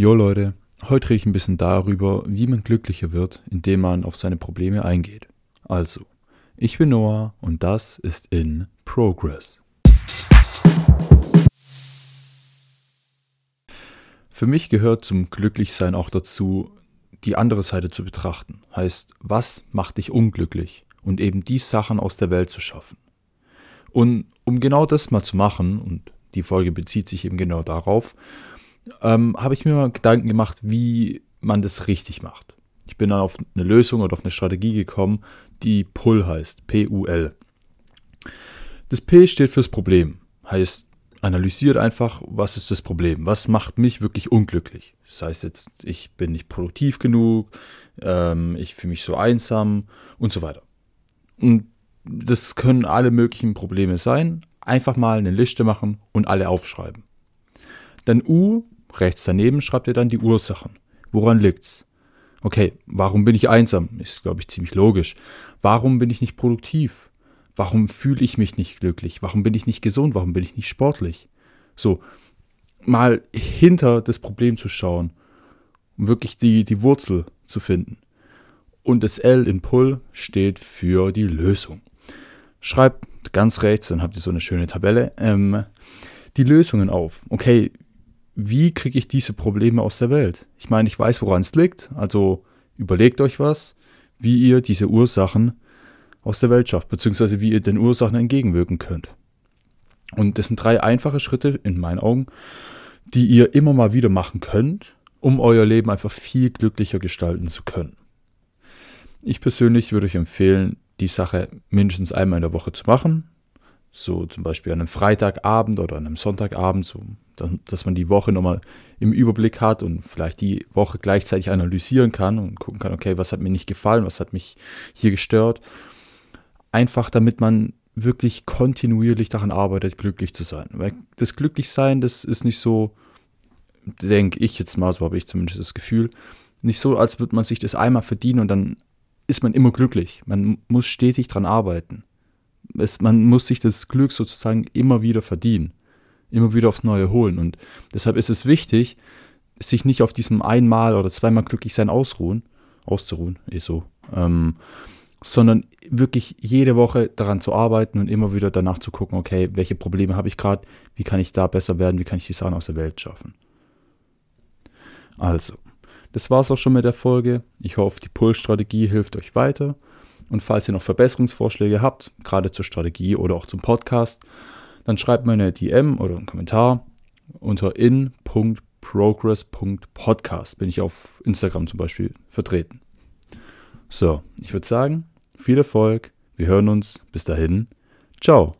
Jo Leute, heute rede ich ein bisschen darüber, wie man glücklicher wird, indem man auf seine Probleme eingeht. Also, ich bin Noah und das ist in Progress. Für mich gehört zum Glücklichsein auch dazu, die andere Seite zu betrachten. Heißt, was macht dich unglücklich? Und eben die Sachen aus der Welt zu schaffen. Und um genau das mal zu machen, und die Folge bezieht sich eben genau darauf, ähm, habe ich mir mal Gedanken gemacht, wie man das richtig macht. Ich bin dann auf eine Lösung oder auf eine Strategie gekommen, die PUL heißt, P-U-L. Das P steht fürs Problem, heißt analysiert einfach, was ist das Problem, was macht mich wirklich unglücklich. Das heißt jetzt, ich bin nicht produktiv genug, ähm, ich fühle mich so einsam und so weiter. Und das können alle möglichen Probleme sein. Einfach mal eine Liste machen und alle aufschreiben. Dann U Rechts daneben schreibt ihr dann die Ursachen. Woran liegt's? Okay, warum bin ich einsam? Ist, glaube ich, ziemlich logisch. Warum bin ich nicht produktiv? Warum fühle ich mich nicht glücklich? Warum bin ich nicht gesund? Warum bin ich nicht sportlich? So, mal hinter das Problem zu schauen, um wirklich die, die Wurzel zu finden. Und das L in Pull steht für die Lösung. Schreibt ganz rechts, dann habt ihr so eine schöne Tabelle, ähm, die Lösungen auf. Okay, wie kriege ich diese Probleme aus der Welt? Ich meine, ich weiß, woran es liegt, also überlegt euch was, wie ihr diese Ursachen aus der Welt schafft, beziehungsweise wie ihr den Ursachen entgegenwirken könnt. Und das sind drei einfache Schritte in meinen Augen, die ihr immer mal wieder machen könnt, um euer Leben einfach viel glücklicher gestalten zu können. Ich persönlich würde euch empfehlen, die Sache mindestens einmal in der Woche zu machen, so zum Beispiel an einem Freitagabend oder an einem Sonntagabend, so, dass man die Woche nochmal im Überblick hat und vielleicht die Woche gleichzeitig analysieren kann und gucken kann, okay, was hat mir nicht gefallen, was hat mich hier gestört. Einfach damit man wirklich kontinuierlich daran arbeitet, glücklich zu sein. Weil das Glücklichsein, das ist nicht so, denke ich jetzt mal, so habe ich zumindest das Gefühl, nicht so, als würde man sich das einmal verdienen und dann ist man immer glücklich. Man muss stetig daran arbeiten es, man muss sich das Glück sozusagen immer wieder verdienen, immer wieder aufs Neue holen. Und deshalb ist es wichtig, sich nicht auf diesem einmal oder zweimal glücklich sein ausruhen, auszuruhen, eh so, ähm, sondern wirklich jede Woche daran zu arbeiten und immer wieder danach zu gucken, okay, welche Probleme habe ich gerade, wie kann ich da besser werden, wie kann ich die Sachen aus der Welt schaffen. Also, das war es auch schon mit der Folge. Ich hoffe, die Pull-Strategie hilft euch weiter. Und falls ihr noch Verbesserungsvorschläge habt, gerade zur Strategie oder auch zum Podcast, dann schreibt mir eine DM oder einen Kommentar unter in.progress.podcast. Bin ich auf Instagram zum Beispiel vertreten. So, ich würde sagen, viel Erfolg. Wir hören uns. Bis dahin. Ciao.